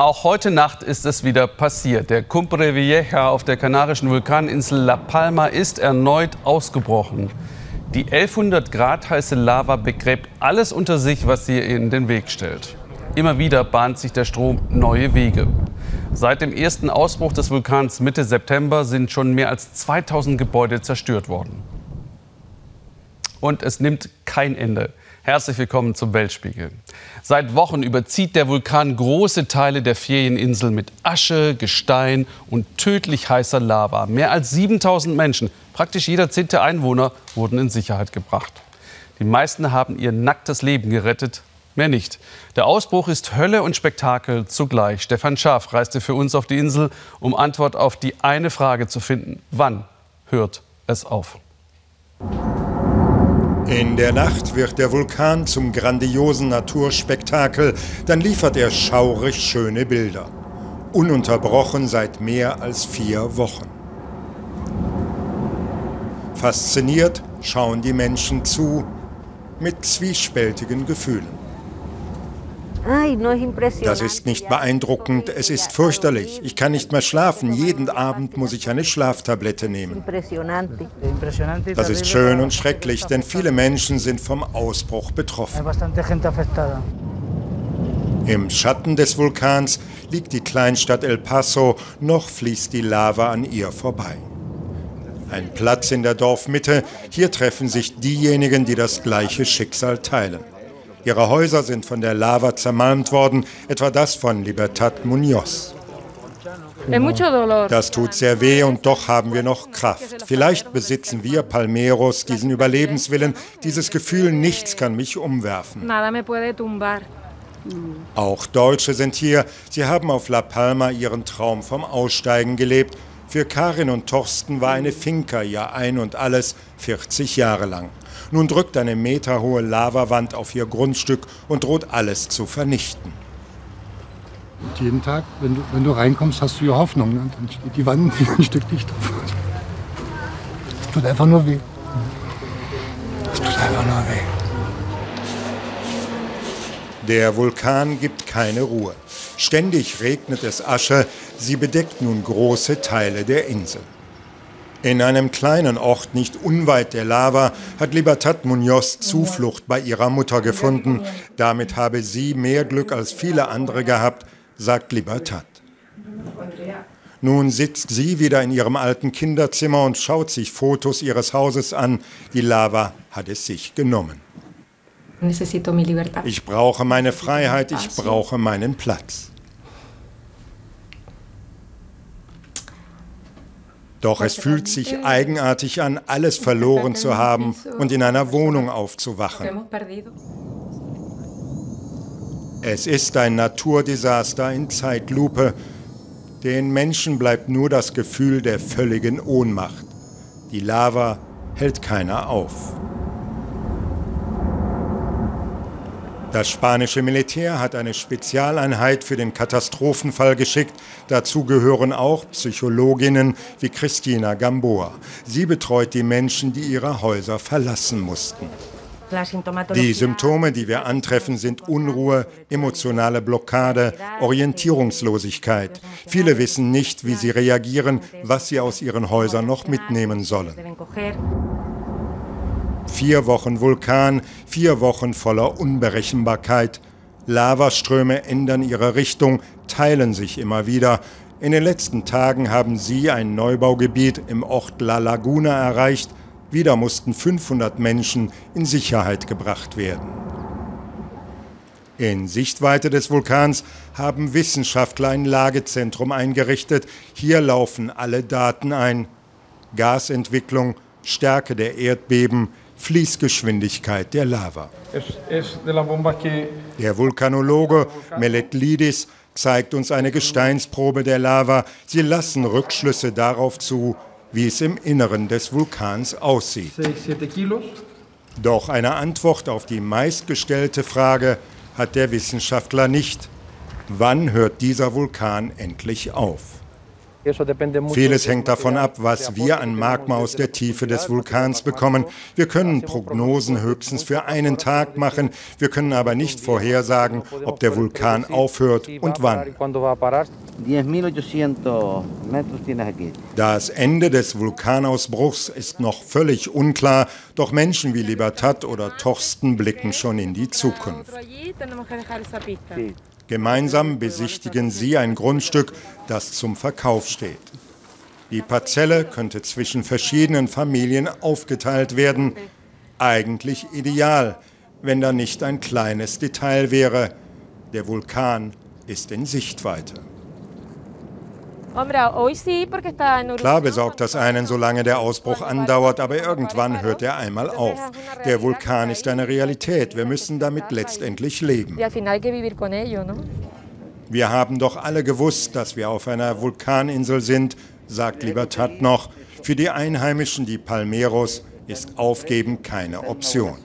Auch heute Nacht ist es wieder passiert. Der Cumbre Vieja auf der kanarischen Vulkaninsel La Palma ist erneut ausgebrochen. Die 1100 Grad heiße Lava begräbt alles unter sich, was sie in den Weg stellt. Immer wieder bahnt sich der Strom neue Wege. Seit dem ersten Ausbruch des Vulkans Mitte September sind schon mehr als 2000 Gebäude zerstört worden. Und es nimmt kein Ende. Herzlich willkommen zum Weltspiegel. Seit Wochen überzieht der Vulkan große Teile der Ferieninsel mit Asche, Gestein und tödlich heißer Lava. Mehr als 7000 Menschen, praktisch jeder zehnte Einwohner, wurden in Sicherheit gebracht. Die meisten haben ihr nacktes Leben gerettet, mehr nicht. Der Ausbruch ist Hölle und Spektakel zugleich. Stefan Schaaf reiste für uns auf die Insel, um Antwort auf die eine Frage zu finden. Wann hört es auf? In der Nacht wird der Vulkan zum grandiosen Naturspektakel, dann liefert er schaurig schöne Bilder. Ununterbrochen seit mehr als vier Wochen. Fasziniert schauen die Menschen zu mit zwiespältigen Gefühlen. Das ist nicht beeindruckend, es ist fürchterlich. Ich kann nicht mehr schlafen. Jeden Abend muss ich eine Schlaftablette nehmen. Das ist schön und schrecklich, denn viele Menschen sind vom Ausbruch betroffen. Im Schatten des Vulkans liegt die Kleinstadt El Paso, noch fließt die Lava an ihr vorbei. Ein Platz in der Dorfmitte, hier treffen sich diejenigen, die das gleiche Schicksal teilen. Ihre Häuser sind von der Lava zermalmt worden, etwa das von Libertad Munoz. Das tut sehr weh und doch haben wir noch Kraft. Vielleicht besitzen wir Palmeros diesen Überlebenswillen, dieses Gefühl, nichts kann mich umwerfen. Auch Deutsche sind hier. Sie haben auf La Palma ihren Traum vom Aussteigen gelebt. Für Karin und Torsten war eine Finca ihr Ein und alles 40 Jahre lang. Nun drückt eine meterhohe Lavawand auf ihr Grundstück und droht alles zu vernichten. Und jeden Tag, wenn du, wenn du reinkommst, hast du ja Hoffnung. Ne? Dann steht die Wand wie ein Stück Licht drauf. Es tut einfach nur weh. Es tut einfach nur weh. Der Vulkan gibt keine Ruhe. Ständig regnet es Asche, sie bedeckt nun große Teile der Insel. In einem kleinen Ort nicht unweit der Lava hat Libertad Munoz Zuflucht bei ihrer Mutter gefunden. Damit habe sie mehr Glück als viele andere gehabt, sagt Libertad. Nun sitzt sie wieder in ihrem alten Kinderzimmer und schaut sich Fotos ihres Hauses an. Die Lava hat es sich genommen. Ich brauche meine Freiheit, ich brauche meinen Platz. Doch es fühlt sich eigenartig an, alles verloren zu haben und in einer Wohnung aufzuwachen. Es ist ein Naturdesaster in Zeitlupe. Den Menschen bleibt nur das Gefühl der völligen Ohnmacht. Die Lava hält keiner auf. Das spanische Militär hat eine Spezialeinheit für den Katastrophenfall geschickt. Dazu gehören auch Psychologinnen wie Christina Gamboa. Sie betreut die Menschen, die ihre Häuser verlassen mussten. Die Symptome, die wir antreffen, sind Unruhe, emotionale Blockade, Orientierungslosigkeit. Viele wissen nicht, wie sie reagieren, was sie aus ihren Häusern noch mitnehmen sollen. Vier Wochen Vulkan, vier Wochen voller Unberechenbarkeit. Lavaströme ändern ihre Richtung, teilen sich immer wieder. In den letzten Tagen haben sie ein Neubaugebiet im Ort La Laguna erreicht. Wieder mussten 500 Menschen in Sicherheit gebracht werden. In Sichtweite des Vulkans haben Wissenschaftler ein Lagezentrum eingerichtet. Hier laufen alle Daten ein. Gasentwicklung, Stärke der Erdbeben, Fließgeschwindigkeit der Lava. Der Vulkanologe Meletlidis zeigt uns eine Gesteinsprobe der Lava. Sie lassen Rückschlüsse darauf zu, wie es im Inneren des Vulkans aussieht. Doch eine Antwort auf die meistgestellte Frage hat der Wissenschaftler nicht. Wann hört dieser Vulkan endlich auf? Vieles hängt davon ab, was wir an Magma aus der Tiefe des Vulkans bekommen. Wir können Prognosen höchstens für einen Tag machen, wir können aber nicht vorhersagen, ob der Vulkan aufhört und wann. Das Ende des Vulkanausbruchs ist noch völlig unklar, doch Menschen wie Libertad oder Torsten blicken schon in die Zukunft. Gemeinsam besichtigen sie ein Grundstück, das zum Verkauf steht. Die Parzelle könnte zwischen verschiedenen Familien aufgeteilt werden. Eigentlich ideal, wenn da nicht ein kleines Detail wäre. Der Vulkan ist in Sichtweite. Klar besorgt das einen, solange der Ausbruch andauert, aber irgendwann hört er einmal auf. Der Vulkan ist eine Realität. Wir müssen damit letztendlich leben. Wir haben doch alle gewusst, dass wir auf einer Vulkaninsel sind, sagt Libertad noch. Für die Einheimischen, die Palmeros, ist Aufgeben keine Option.